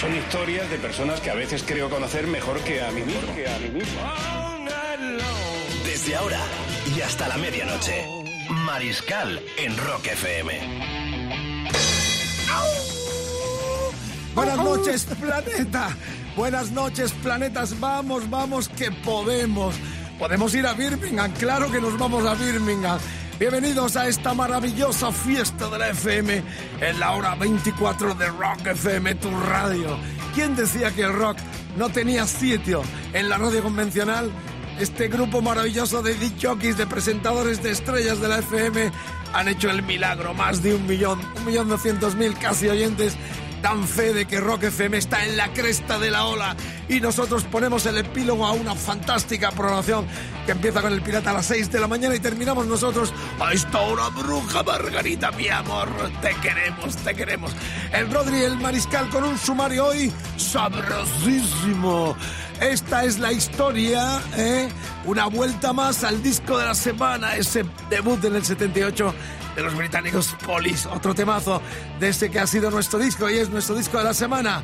Son historias de personas que a veces creo conocer mejor que a mí mismo. Que a mí mismo. Desde ahora y hasta la medianoche, Mariscal en Rock FM. Buenas noches, planeta. Buenas noches, planetas. Vamos, vamos, que podemos. Podemos ir a Birmingham, claro que nos vamos a Birmingham. Bienvenidos a esta maravillosa fiesta de la FM en la hora 24 de Rock FM, tu radio. ¿Quién decía que el rock no tenía sitio en la radio convencional? Este grupo maravilloso de jockeys, de presentadores de estrellas de la FM, han hecho el milagro. Más de un millón, un millón doscientos mil casi oyentes dan fe de que Rock FM está en la cresta de la ola y nosotros ponemos el epílogo a una fantástica programación que empieza con el pirata a las 6 de la mañana y terminamos nosotros a esta hora bruja Margarita, mi amor, te queremos, te queremos. El Rodri el Mariscal con un sumario hoy sabrosísimo. Esta es la historia, ¿eh? una vuelta más al disco de la semana, ese debut en el 78 de los británicos Police, otro temazo de este que ha sido nuestro disco y es nuestro disco de la semana.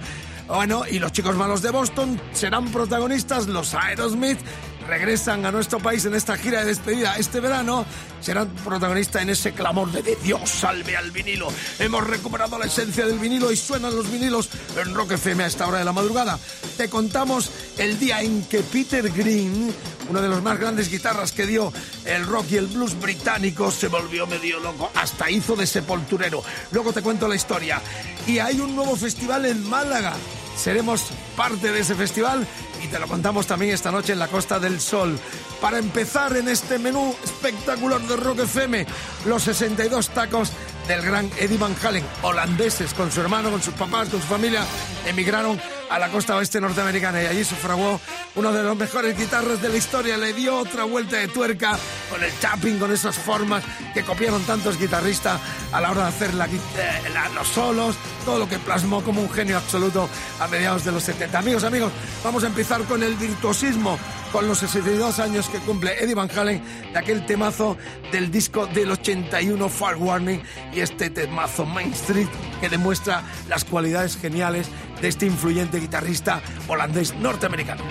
Bueno, y los chicos malos de Boston serán protagonistas, los Aerosmith regresan a nuestro país en esta gira de despedida este verano, serán protagonistas en ese clamor de, Dios salve al vinilo. Hemos recuperado la esencia del vinilo y suenan los vinilos en Rock FM a esta hora de la madrugada. Te contamos el día en que Peter Green, uno de los más grandes guitarras que dio el rock y el blues británico, se volvió medio loco, hasta hizo de sepulturero. Luego te cuento la historia. Y hay un nuevo festival en Málaga. Seremos parte de ese festival y te lo contamos también esta noche en la Costa del Sol. Para empezar en este menú espectacular de Rock FM, los 62 tacos del gran Eddie Van Halen, holandeses, con su hermano, con sus papás, con su familia, emigraron a la costa oeste norteamericana. Y allí sufraguó uno de los mejores guitarras de la historia, le dio otra vuelta de tuerca con el tapping, con esas formas que copiaron tantos guitarristas a la hora de hacer la, eh, los solos, todo lo que plasmó como un genio absoluto a mediados de los 70. Amigos, amigos, vamos a empezar con el virtuosismo, con los 62 años que cumple Eddie Van Halen de aquel temazo del disco del 81 Far Warning y este temazo Main Street que demuestra las cualidades geniales de este influyente guitarrista holandés norteamericano.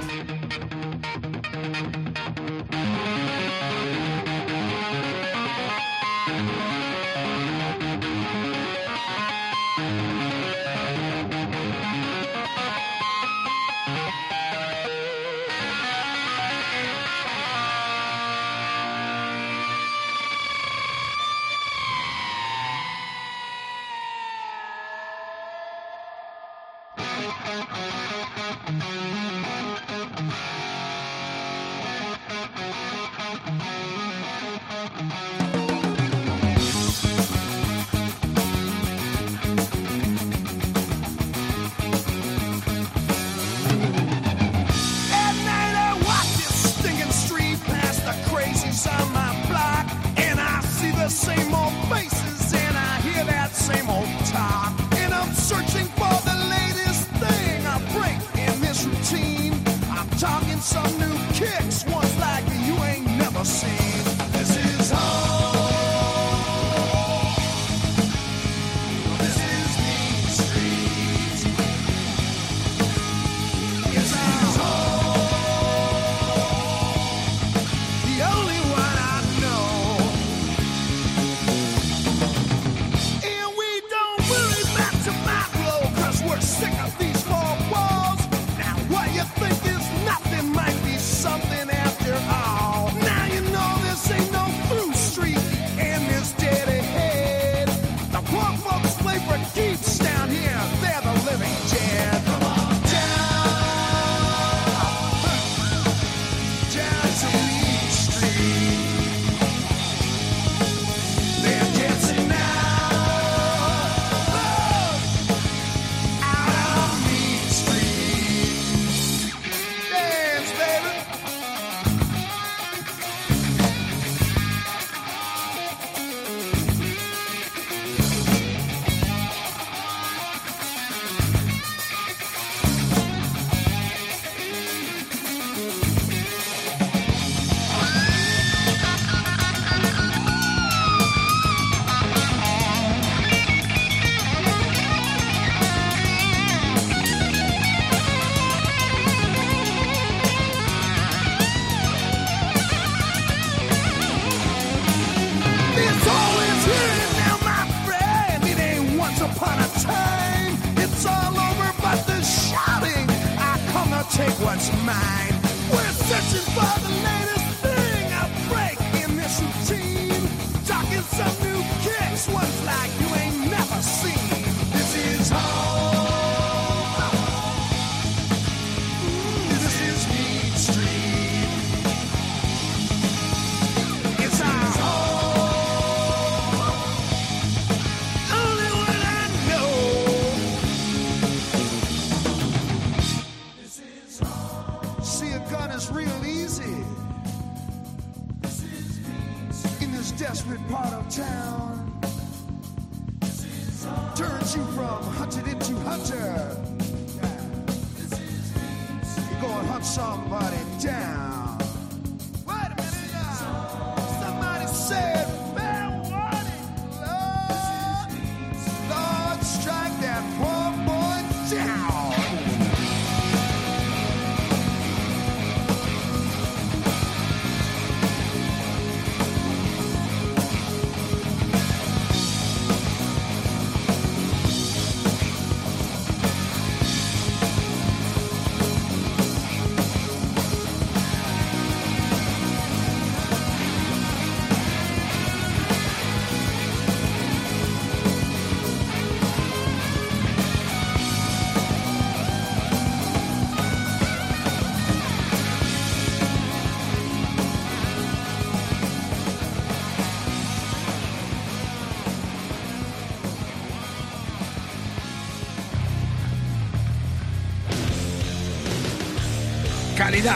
Hunter. You go and hunt somebody down. Wait a minute now. Somebody said,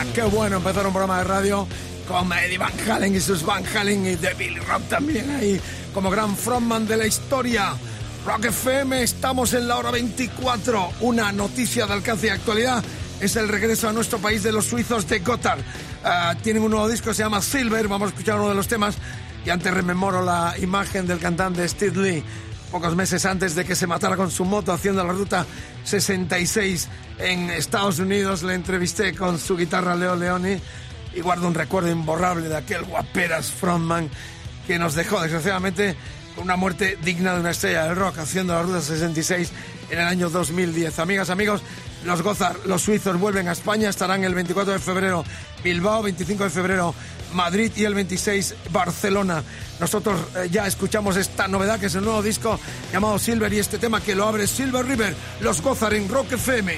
Qué bueno empezar un programa de radio con Eddie Van Halen y sus Van Halen y de Billy Rock también ahí como gran frontman de la historia. Rock FM, estamos en la hora 24. Una noticia de alcance y actualidad es el regreso a nuestro país de los suizos de Gotthard. Ah, tienen un nuevo disco, se llama Silver, vamos a escuchar uno de los temas y antes rememoro la imagen del cantante Steve Lee pocos meses antes de que se matara con su moto haciendo la ruta 66 en Estados Unidos. Le entrevisté con su guitarra Leo Leoni y guardo un recuerdo imborrable de aquel guaperas frontman que nos dejó desgraciadamente con una muerte digna de una estrella del rock haciendo la ruta 66 en el año 2010. Amigas, amigos, los Gozar, los suizos vuelven a España, estarán el 24 de febrero Bilbao, 25 de febrero Madrid y el 26 Barcelona. Nosotros eh, ya escuchamos esta novedad que es el nuevo disco llamado Silver y este tema que lo abre Silver River, los Gozar en Rock FM.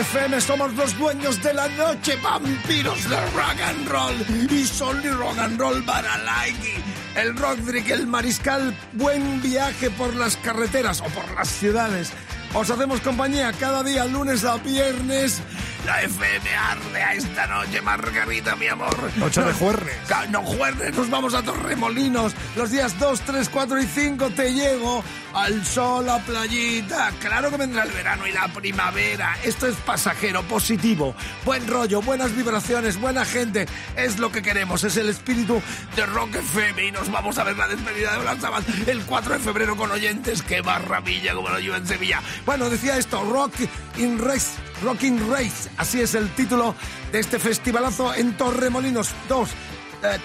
FM somos los dueños de la noche, vampiros de rock and roll y solo rock and roll para. El Rodrick, el Mariscal, buen viaje por las carreteras o por las ciudades. Os hacemos compañía cada día, lunes a viernes. La FM arde a esta noche, Margarita, mi amor. Noche de juernes. No juernes, nos vamos a Torremolinos. Los días 2, 3, 4 y 5 te llego al sol, a playita. Claro que vendrá el verano y la primavera. Esto es pasajero, positivo. Buen rollo, buenas vibraciones, buena gente. Es lo que queremos, es el espíritu de Rock FM. Y nos vamos a ver la despedida de Black Sabbath el 4 de febrero con oyentes. ¡Qué maravilla como lo llevo en Sevilla! Bueno, decía esto, Rock in Race. Rocking Race, así es el título de este festivalazo en Torremolinos 2,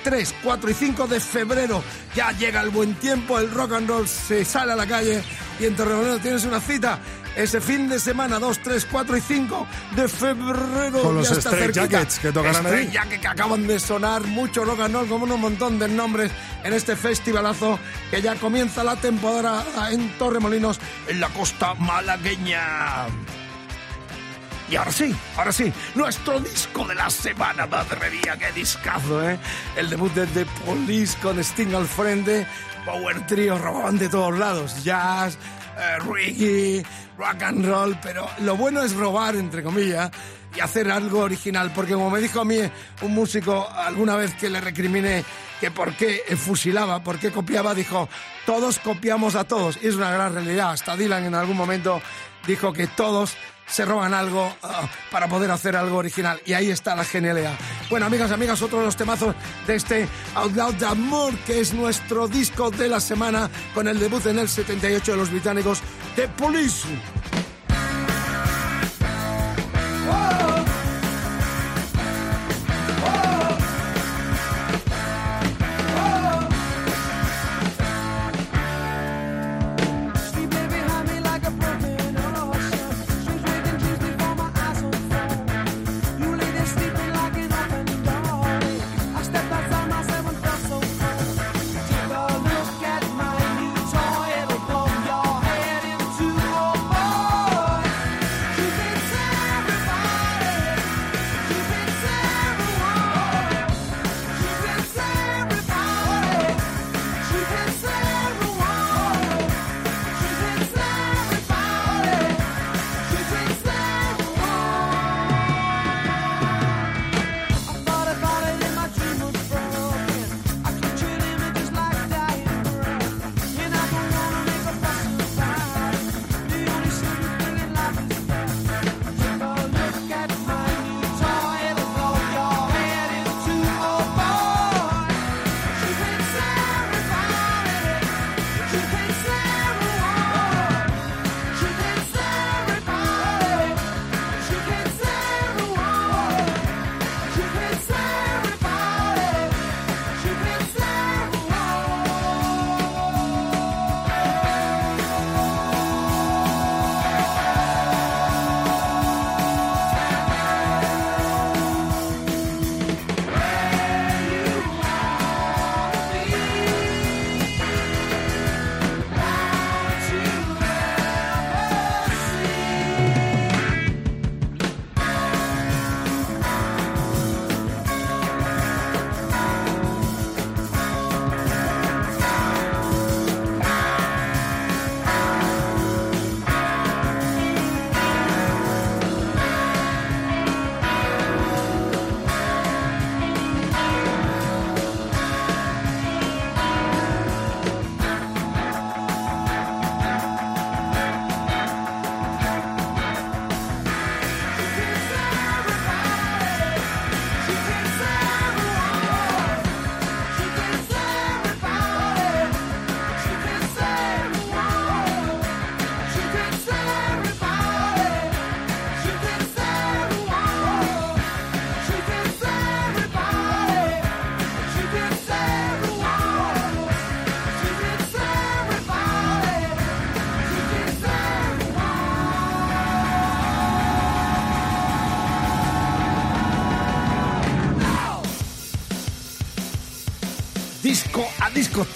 3, 4 y 5 de febrero. Ya llega el buen tiempo, el rock and roll se sale a la calle y en Torremolinos tienes una cita ese fin de semana 2, 3, 4 y 5 de febrero. Con los. Jackets que tocarán ahí. Que acaban de sonar mucho rock and roll como un montón de nombres en este festivalazo que ya comienza la temporada en Torremolinos en la costa malagueña. Y ahora sí, ahora sí, nuestro disco de la semana, madre mía, qué discazo, ¿eh? El debut de The Police con Sting al frente, power trio, robaban de todos lados, jazz, eh, reggae, rock and roll, pero lo bueno es robar, entre comillas, y hacer algo original, porque como me dijo a mí un músico alguna vez que le recriminé que por qué fusilaba, por qué copiaba, dijo, todos copiamos a todos, y es una gran realidad, hasta Dylan en algún momento dijo que todos se roban algo ah, para poder hacer algo original. Y ahí está la genialidad. Bueno, amigas, amigas, otro de los temazos de este Out Loud Amor, que es nuestro disco de la semana con el debut en el 78 de los británicos The Police.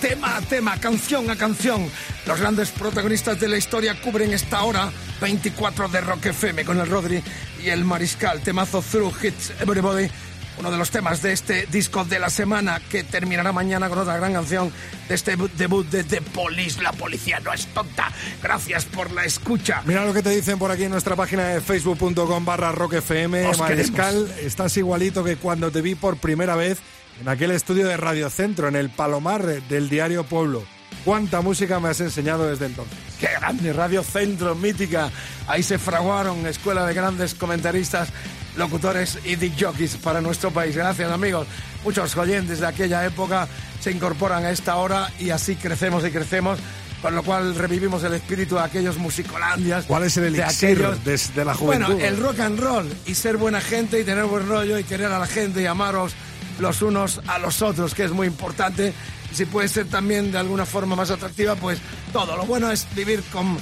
Tema a tema, canción a canción. Los grandes protagonistas de la historia cubren esta hora 24 de Rock FM con el Rodri y el Mariscal. Temazo Through Hits Everybody. Uno de los temas de este disco de la semana que terminará mañana con otra gran canción de este bu- debut de The Police. La policía no es tonta. Gracias por la escucha. Mira lo que te dicen por aquí en nuestra página de facebook.com barra rockfm. Mariscal, estás igualito que cuando te vi por primera vez en aquel estudio de Radio Centro, en el Palomar del diario Pueblo. ¿Cuánta música me has enseñado desde entonces? Qué grande, Radio Centro, mítica. Ahí se fraguaron escuela de grandes comentaristas, locutores y dick jockeys para nuestro país. Gracias, amigos. Muchos oyentes de aquella época se incorporan a esta hora y así crecemos y crecemos. Con lo cual revivimos el espíritu de aquellos musicolandias. ¿Cuál es el de elixir aquellos- de, de la juventud? Bueno, el rock and roll y ser buena gente y tener buen rollo y querer a la gente y amaros los unos a los otros, que es muy importante. Si puede ser también de alguna forma más atractiva, pues todo. Lo bueno es vivir con eh,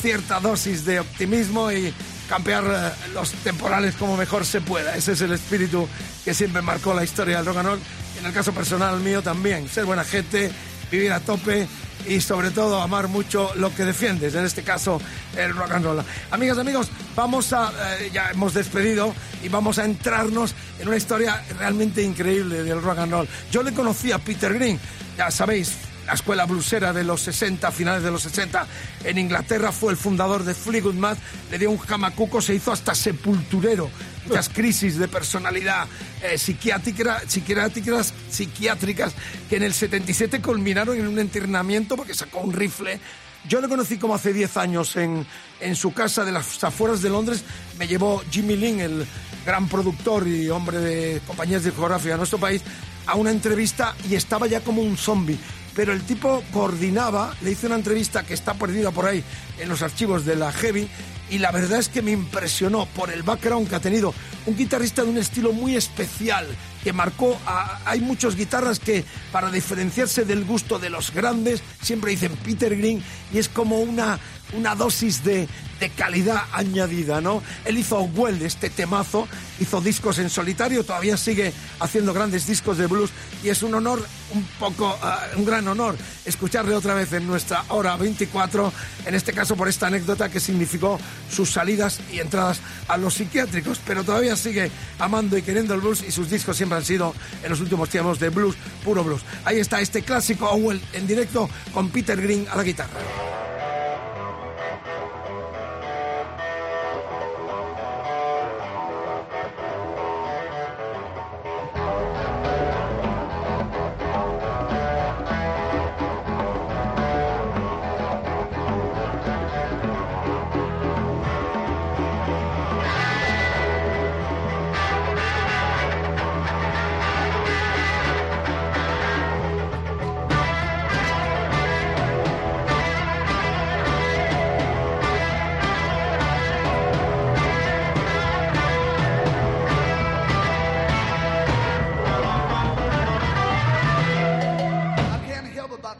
cierta dosis de optimismo y campear eh, los temporales como mejor se pueda. Ese es el espíritu que siempre marcó la historia del rock and roll. En el caso personal mío también, ser buena gente, vivir a tope y sobre todo amar mucho lo que defiendes, en este caso el rock and roll. Amigas, amigos, vamos a, eh, ya hemos despedido y vamos a entrarnos en una historia realmente increíble del rock and roll. Yo le conocí a Peter Green, ya sabéis, la escuela bluesera de los 60, finales de los 60 en Inglaterra, fue el fundador de Fleetwood Mac, le dio un jamacuco, se hizo hasta sepulturero. Muchas crisis de personalidad eh, psiquiátrica, psiquiátricas, psiquiátricas que en el 77 culminaron en un internamiento porque sacó un rifle. Yo le conocí como hace 10 años en, en su casa de las afueras de Londres. Me llevó Jimmy Lin, el gran productor y hombre de compañías discográficas de nuestro país, a una entrevista y estaba ya como un zombie. Pero el tipo coordinaba, le hice una entrevista que está perdida por ahí en los archivos de la Heavy y la verdad es que me impresionó por el background que ha tenido. Un guitarrista de un estilo muy especial que marcó. Hay muchos guitarras que para diferenciarse del gusto de los grandes siempre dicen Peter Green y es como una, una dosis de, de calidad añadida, ¿no? Él hizo Well, este temazo, hizo discos en solitario, todavía sigue haciendo grandes discos de blues y es un honor, un poco, ah, un gran honor escucharle otra vez en nuestra hora 24, en este caso por esta anécdota que significó sus salidas y entradas a los psiquiátricos, pero todavía sigue amando y queriendo el blues y sus discos siempre han sido en los últimos tiempos de blues, puro blues. Ahí está este clásico Owell en directo con Peter Green a la guitarra.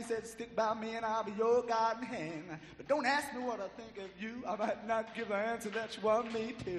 He said, stick by me and I'll be your guiding hand. But don't ask me what I think of you. I might not give the answer that you want me to.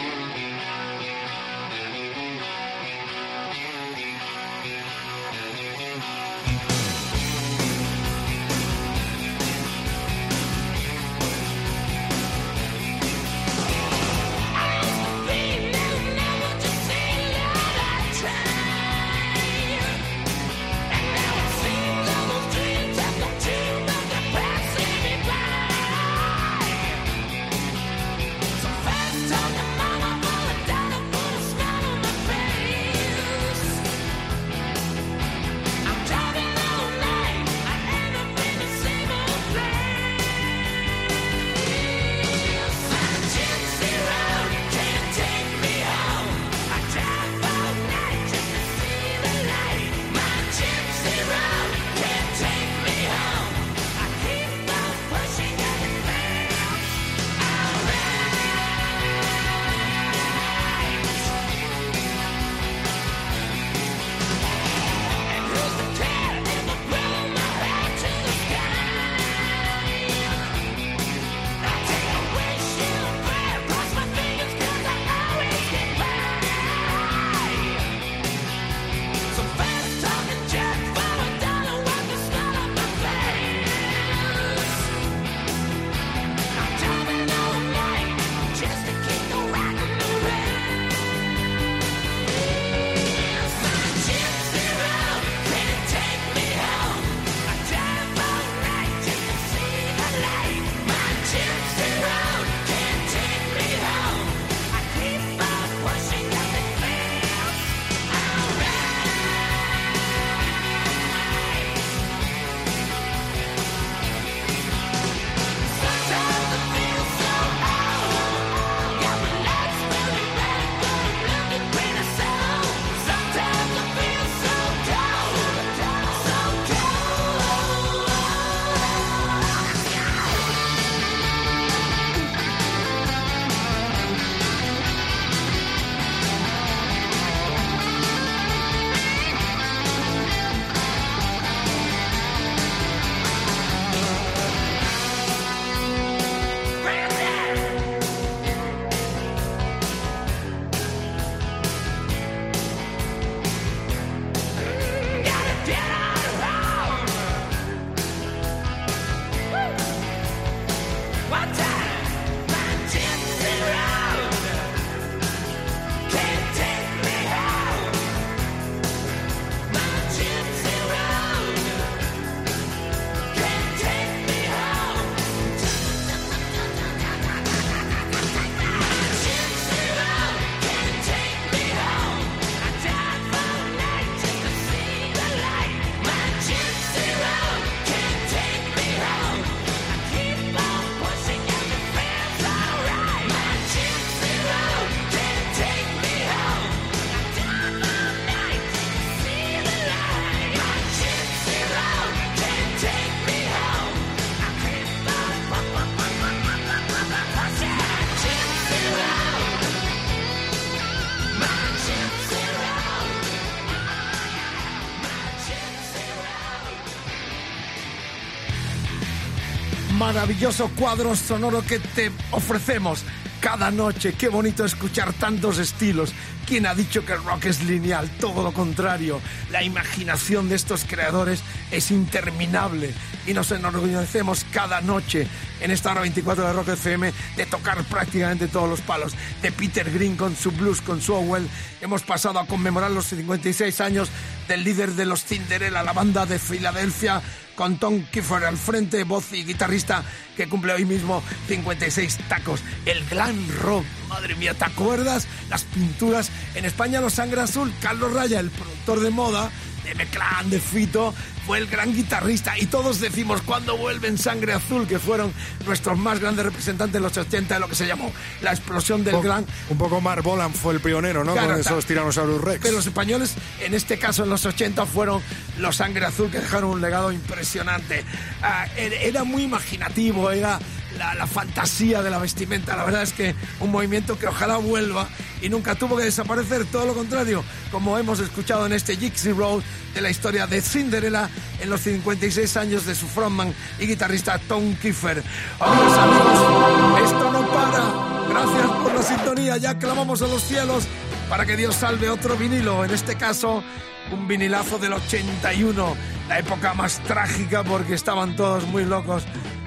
Maravilloso cuadro sonoro que te ofrecemos cada noche. Qué bonito escuchar tantos estilos. ¿Quién ha dicho que el rock es lineal? Todo lo contrario. La imaginación de estos creadores es interminable y nos enorgullecemos cada noche en esta hora 24 de Rock FM de tocar prácticamente todos los palos. De Peter Green con su blues, con su Owell. Hemos pasado a conmemorar los 56 años del líder de los Cinderella, la banda de Filadelfia, con Tom Kiefer al frente, voz y guitarrista, que cumple hoy mismo 56 tacos. El glam rock, madre mía, ¿te acuerdas? Las pinturas. En España, los Sangre Azul, Carlos Raya, el productor de moda, de Meclán, de Fito, fue el gran guitarrista. Y todos decimos, cuando vuelven Sangre Azul? Que fueron nuestros más grandes representantes en los 80 de lo que se llamó la explosión del Un, gran un poco Mark Bolan fue el pionero, ¿no? Claro, Con esos Tyrannosaurus Rex. Pero los españoles, en este caso en los 80, fueron los Sangre Azul que dejaron un legado impresionante. Ah, era, era muy imaginativo, era la, la fantasía de la vestimenta. La verdad es que un movimiento que ojalá vuelva y nunca tuvo que desaparecer, todo lo contrario, como hemos escuchado en este Gypsy Road de la historia de Cinderella en los 56 años de su frontman y guitarrista Tom Kiefer. Amigos, amigos, esto no para. Gracias por la sintonía. Ya clamamos a los cielos para que Dios salve otro vinilo. En este caso, un vinilazo del 81. La época más trágica porque estaban todos muy locos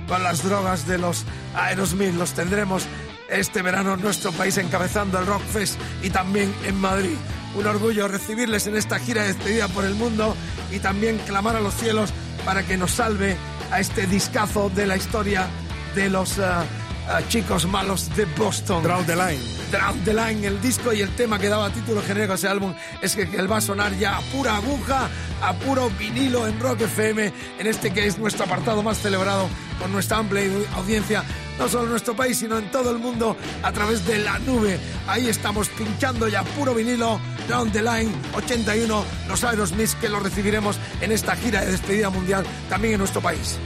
con las drogas de los Aerosmith. Los tendremos este verano nuestro país encabezando el Rockfest y también en Madrid. Un orgullo recibirles en esta gira de despedida por el mundo y también clamar a los cielos para que nos salve a este discazo de la historia de los ah, chicos malos de Boston. Draw the Line. Drown the Line, el disco y el tema que daba título genérico a ese álbum es que, que él va a sonar ya a pura aguja, a puro vinilo en Rock FM, en este que es nuestro apartado más celebrado con nuestra amplia audiencia, no solo en nuestro país, sino en todo el mundo a través de la nube. Ahí estamos pinchando ya puro vinilo, Down the Line 81, los Aerosmith que lo recibiremos en esta gira de despedida mundial también en nuestro país.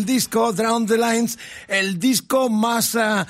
El disco Drown the Lines, el disco más uh,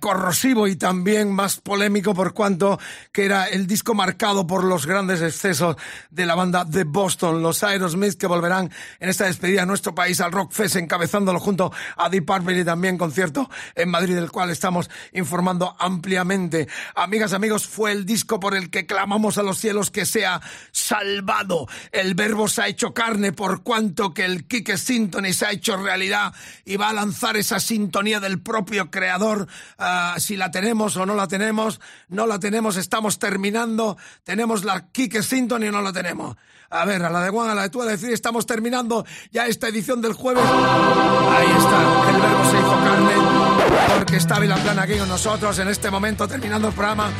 corrosivo y también más polémico por cuanto que era el disco marcado por los grandes excesos de la banda de Boston, los Aerosmith que volverán en esta despedida a nuestro país al Rock Fest encabezándolo junto a Deep Purple y también concierto en Madrid del cual estamos informando ampliamente. Amigas, amigos, fue el disco por el que clamamos a los cielos que sea salvado. El verbo se ha hecho carne por cuanto que el Kike Sintony se ha hecho realidad y va a lanzar esa sintonía del propio creador. Uh, si la tenemos o no la tenemos, no la tenemos, estamos terminando. Tenemos la Kike Sintony o no la tenemos. A ver, a la de Juan, a la de tú, a decir, estamos terminando ya esta edición del jueves. Ahí está, el verbo se hizo carne, porque está Vilaplan aquí con nosotros en este momento terminando el programa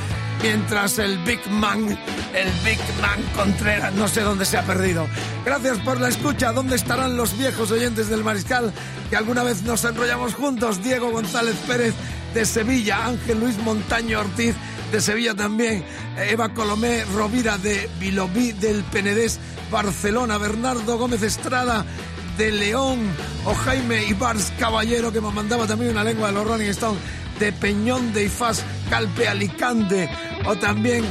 mientras el Big Man, el Big Man Contreras, no sé dónde se ha perdido. Gracias por la escucha. ¿Dónde estarán los viejos oyentes del Mariscal que alguna vez nos enrollamos juntos? Diego González Pérez de Sevilla, Ángel Luis Montaño Ortiz de Sevilla también, Eva Colomé Rovira de Vilobí del Penedés, Barcelona, Bernardo Gómez Estrada de León, o Jaime Ibars Caballero que me mandaba también una lengua de los Rolling Stones de Peñón de Ifás, Calpe Alicante, o también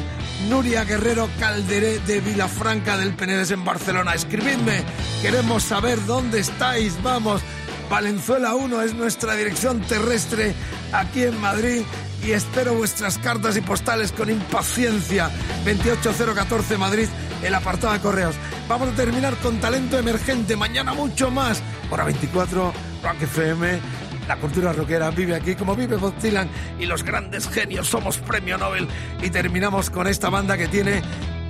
Nuria Guerrero Calderé de Vilafranca del Penedés en Barcelona. Escribidme, queremos saber dónde estáis, vamos. Valenzuela 1 es nuestra dirección terrestre aquí en Madrid y espero vuestras cartas y postales con impaciencia. 28014 Madrid, el apartado de correos. Vamos a terminar con talento emergente, mañana mucho más. Hora 24, Rock FM, la cultura rockera vive aquí como vive Bob y los grandes genios somos premio Nobel y terminamos con esta banda que tiene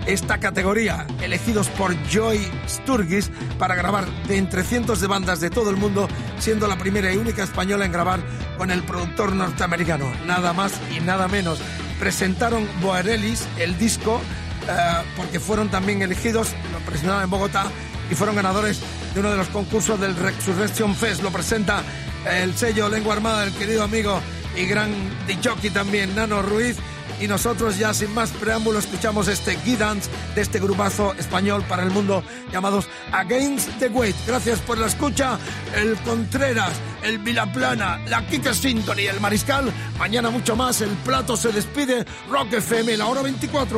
esta categoría, elegidos por Joy Sturgis para grabar de entre cientos de bandas de todo el mundo, siendo la primera y única española en grabar con el productor norteamericano, nada más y nada menos. Presentaron Boarelis el disco uh, porque fueron también elegidos, lo presentaron en Bogotá y fueron ganadores de uno de los concursos del Resurrection Fest. Lo presenta el sello Lengua Armada del querido amigo y gran jockey también, Nano Ruiz. Y nosotros ya sin más preámbulo escuchamos este Guidance de este grupazo español para el mundo llamados Against the Weight. Gracias por la escucha. El Contreras, el Vilaplana, la Kike Sintony, el Mariscal. Mañana mucho más. El plato se despide. Rock FM, la hora 24.